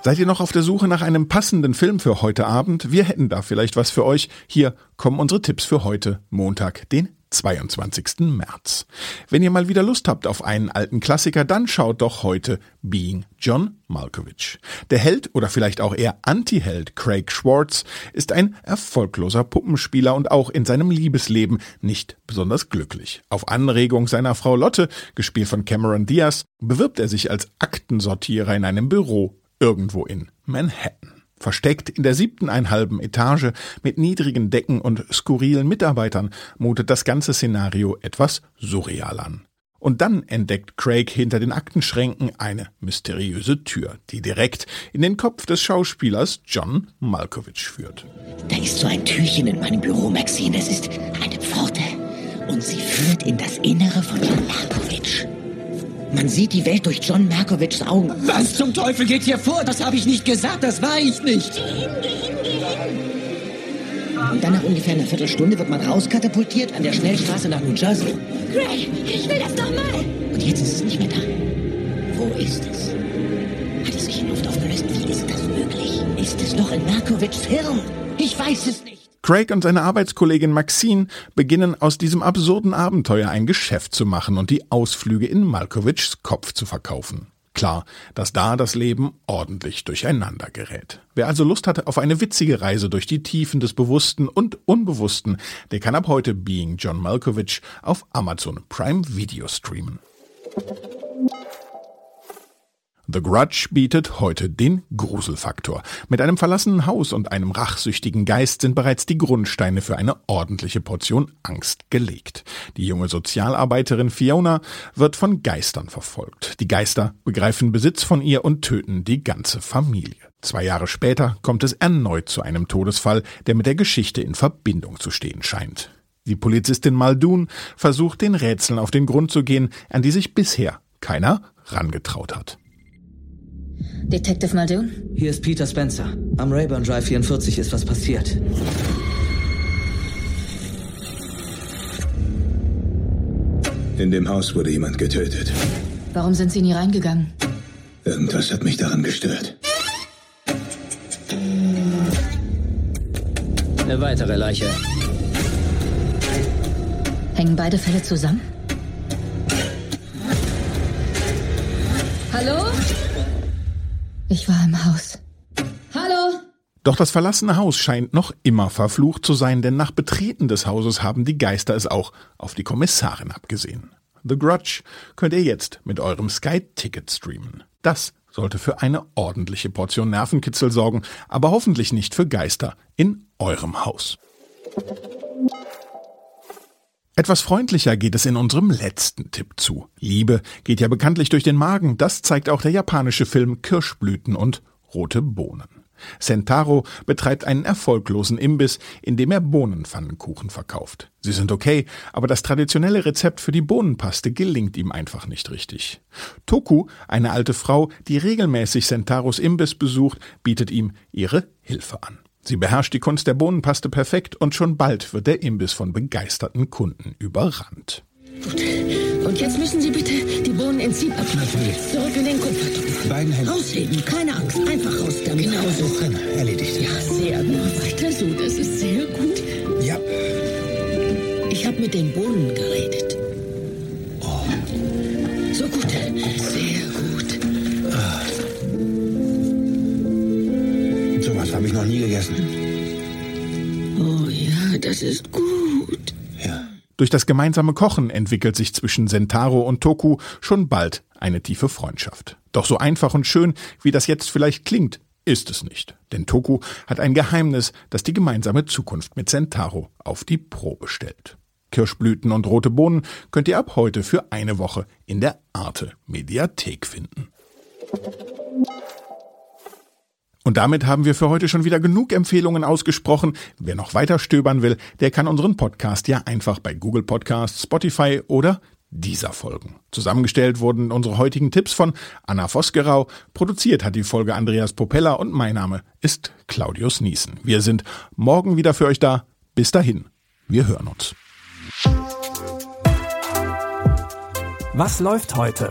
Seid ihr noch auf der Suche nach einem passenden Film für heute Abend? Wir hätten da vielleicht was für euch. Hier kommen unsere Tipps für heute, Montag, den 22. März. Wenn ihr mal wieder Lust habt auf einen alten Klassiker, dann schaut doch heute Being John Malkovich. Der Held oder vielleicht auch eher Anti-Held Craig Schwartz ist ein erfolgloser Puppenspieler und auch in seinem Liebesleben nicht besonders glücklich. Auf Anregung seiner Frau Lotte, gespielt von Cameron Diaz, bewirbt er sich als Aktensortierer in einem Büro irgendwo in Manhattan. Versteckt in der siebten einhalben Etage mit niedrigen Decken und skurrilen Mitarbeitern mutet das ganze Szenario etwas surreal an. Und dann entdeckt Craig hinter den Aktenschränken eine mysteriöse Tür, die direkt in den Kopf des Schauspielers John Malkovich führt. Da ist so ein Türchen in meinem Büro, Maxine. Es ist eine Pforte. Und sie führt in das Innere von John Malkovich. Man sieht die Welt durch John Markovics Augen. Was zum Teufel geht hier vor? Das habe ich nicht gesagt, das war ich nicht. Geh hin, geh hin, geh hin. Und dann nach ungefähr einer Viertelstunde wird man rauskatapultiert an der Schnellstraße nach New Jersey. Greg, ich will das nochmal. Und jetzt ist es nicht mehr da. Wo ist es? Hat es sich in Luft aufgelöst? Wie ist das möglich? Ist es noch in Markovics Hirn? Ich weiß es nicht. Craig und seine Arbeitskollegin Maxine beginnen aus diesem absurden Abenteuer ein Geschäft zu machen und die Ausflüge in Malkovichs Kopf zu verkaufen. Klar, dass da das Leben ordentlich durcheinander gerät. Wer also Lust hatte auf eine witzige Reise durch die Tiefen des Bewussten und Unbewussten, der kann ab heute Being John Malkovich auf Amazon Prime Video streamen. The Grudge bietet heute den Gruselfaktor. Mit einem verlassenen Haus und einem rachsüchtigen Geist sind bereits die Grundsteine für eine ordentliche Portion Angst gelegt. Die junge Sozialarbeiterin Fiona wird von Geistern verfolgt. Die Geister begreifen Besitz von ihr und töten die ganze Familie. Zwei Jahre später kommt es erneut zu einem Todesfall, der mit der Geschichte in Verbindung zu stehen scheint. Die Polizistin Muldoon versucht den Rätseln auf den Grund zu gehen, an die sich bisher keiner rangetraut hat. Detective Muldoon? Hier ist Peter Spencer. Am Rayburn Drive 44 ist was passiert. In dem Haus wurde jemand getötet. Warum sind Sie nie reingegangen? Irgendwas hat mich daran gestört. Eine weitere Leiche. Hängen beide Fälle zusammen? Hallo? Ich war im Haus. Hallo? Doch das verlassene Haus scheint noch immer verflucht zu sein, denn nach Betreten des Hauses haben die Geister es auch auf die Kommissarin abgesehen. The Grudge könnt ihr jetzt mit eurem Sky-Ticket streamen. Das sollte für eine ordentliche Portion Nervenkitzel sorgen, aber hoffentlich nicht für Geister in eurem Haus. Etwas freundlicher geht es in unserem letzten Tipp zu. Liebe geht ja bekanntlich durch den Magen, das zeigt auch der japanische Film Kirschblüten und rote Bohnen. Sentaro betreibt einen erfolglosen Imbiss, in dem er Bohnenpfannenkuchen verkauft. Sie sind okay, aber das traditionelle Rezept für die Bohnenpaste gelingt ihm einfach nicht richtig. Toku, eine alte Frau, die regelmäßig Sentaros Imbiss besucht, bietet ihm ihre Hilfe an. Sie beherrscht die Kunst der Bohnenpaste perfekt und schon bald wird der Imbiss von begeisterten Kunden überrannt. Gut. Und jetzt müssen Sie bitte die Bohnen ins Sieb abschneiden. Natürlich. Zurück in den Kupfertopf. Beiden Händen. Rausheben, keine Angst. Einfach raus damit. Genau so. Drin. Erledigt. Ja, sehr gut. Weiter so, das ist sehr gut. Ja. Ich habe mit den Bohnen geredet. Oh. So gut. Sehr Gegessen. Oh ja, das ist gut. Ja. Durch das gemeinsame Kochen entwickelt sich zwischen Sentaro und Toku schon bald eine tiefe Freundschaft. Doch so einfach und schön, wie das jetzt vielleicht klingt, ist es nicht. Denn Toku hat ein Geheimnis, das die gemeinsame Zukunft mit Sentaro auf die Probe stellt. Kirschblüten und rote Bohnen könnt ihr ab heute für eine Woche in der Arte Mediathek finden. Und damit haben wir für heute schon wieder genug Empfehlungen ausgesprochen. Wer noch weiter stöbern will, der kann unseren Podcast ja einfach bei Google Podcasts, Spotify oder dieser folgen. Zusammengestellt wurden unsere heutigen Tipps von Anna Vosgerau, produziert hat die Folge Andreas Popella und mein Name ist Claudius Niesen. Wir sind morgen wieder für euch da. Bis dahin, wir hören uns. Was läuft heute?